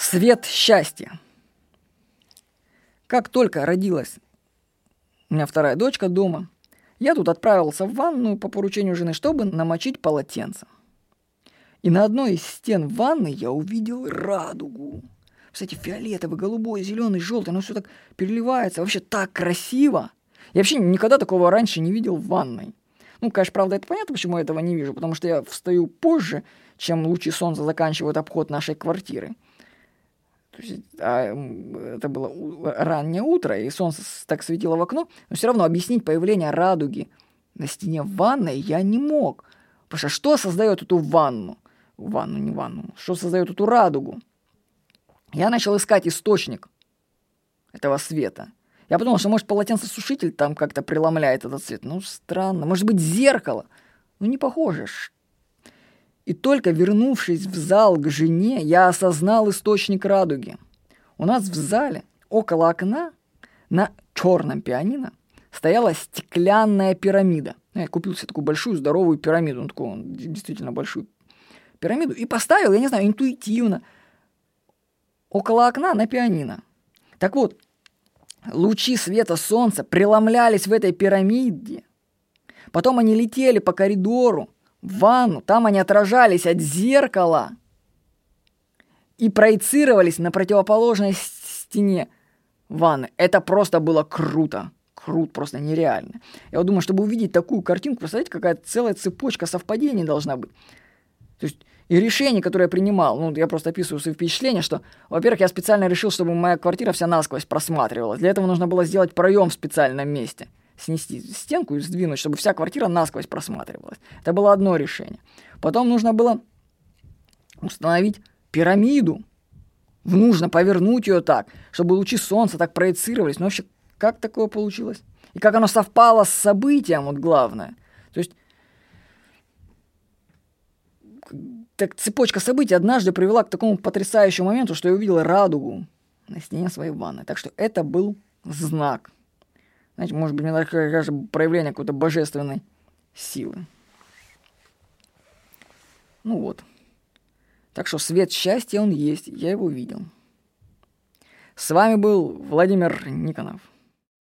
Свет счастья. Как только родилась у меня вторая дочка дома, я тут отправился в ванную по поручению жены, чтобы намочить полотенце. И на одной из стен ванны я увидел радугу. Кстати, фиолетовый, голубой, зеленый, желтый, оно все так переливается. Вообще так красиво. Я вообще никогда такого раньше не видел в ванной. Ну, конечно, правда, это понятно, почему я этого не вижу, потому что я встаю позже, чем лучи солнца заканчивают обход нашей квартиры. А, это было раннее утро, и солнце так светило в окно, но все равно объяснить появление радуги на стене ванной я не мог. Потому что что создает эту ванну? Ванну, не ванну. Что создает эту радугу? Я начал искать источник этого света. Я подумал, что может полотенцесушитель там как-то преломляет этот цвет. Ну, странно. Может быть, зеркало. Ну, не похоже. И только вернувшись в зал к жене, я осознал источник радуги. У нас в зале, около окна, на черном пианино, стояла стеклянная пирамида. Я купил себе такую большую здоровую пирамиду, ну, такую действительно большую пирамиду, и поставил, я не знаю, интуитивно, около окна на пианино. Так вот, лучи света солнца преломлялись в этой пирамиде. Потом они летели по коридору, в ванну, там они отражались от зеркала и проецировались на противоположной стене ванны. Это просто было круто. Круто, просто нереально. Я думаю, чтобы увидеть такую картинку, представляете, какая целая цепочка совпадений должна быть. То есть и решение, которое я принимал, ну, я просто описываю свои впечатления, что, во-первых, я специально решил, чтобы моя квартира вся насквозь просматривалась. Для этого нужно было сделать проем в специальном месте – снести стенку и сдвинуть, чтобы вся квартира насквозь просматривалась. Это было одно решение. Потом нужно было установить пирамиду. Нужно повернуть ее так, чтобы лучи солнца так проецировались. Но вообще, как такое получилось? И как оно совпало с событием, вот главное. То есть, так цепочка событий однажды привела к такому потрясающему моменту, что я увидел радугу на стене своей ванны. Так что это был знак – знаете, может быть, мне кажется, проявление какой-то божественной силы. Ну вот. Так что свет счастья, он есть, я его видел. С вами был Владимир Никонов.